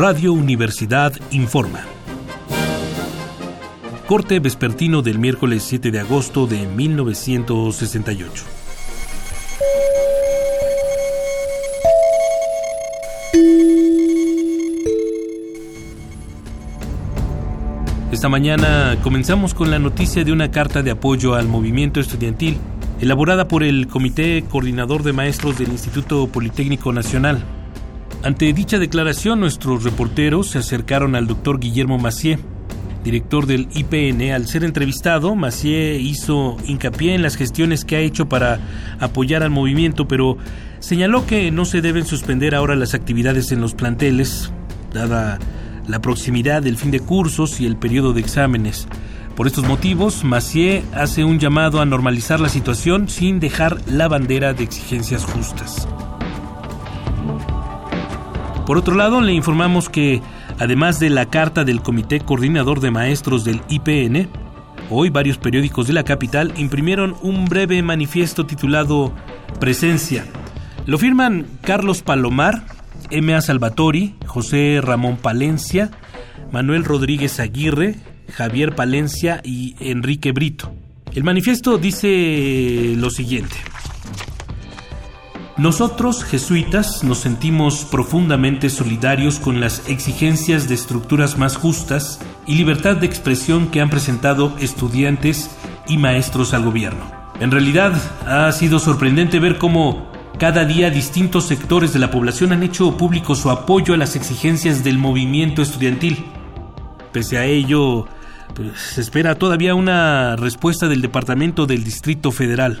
Radio Universidad informa. Corte vespertino del miércoles 7 de agosto de 1968. Esta mañana comenzamos con la noticia de una carta de apoyo al movimiento estudiantil, elaborada por el Comité Coordinador de Maestros del Instituto Politécnico Nacional. Ante dicha declaración, nuestros reporteros se acercaron al doctor Guillermo Macié, director del IPN. Al ser entrevistado, Macié hizo hincapié en las gestiones que ha hecho para apoyar al movimiento, pero señaló que no se deben suspender ahora las actividades en los planteles, dada la proximidad del fin de cursos y el periodo de exámenes. Por estos motivos, Macié hace un llamado a normalizar la situación sin dejar la bandera de exigencias justas. Por otro lado, le informamos que, además de la carta del Comité Coordinador de Maestros del IPN, hoy varios periódicos de la capital imprimieron un breve manifiesto titulado Presencia. Lo firman Carlos Palomar, M.A. Salvatori, José Ramón Palencia, Manuel Rodríguez Aguirre, Javier Palencia y Enrique Brito. El manifiesto dice lo siguiente. Nosotros, jesuitas, nos sentimos profundamente solidarios con las exigencias de estructuras más justas y libertad de expresión que han presentado estudiantes y maestros al gobierno. En realidad, ha sido sorprendente ver cómo cada día distintos sectores de la población han hecho público su apoyo a las exigencias del movimiento estudiantil. Pese a ello, pues, se espera todavía una respuesta del Departamento del Distrito Federal.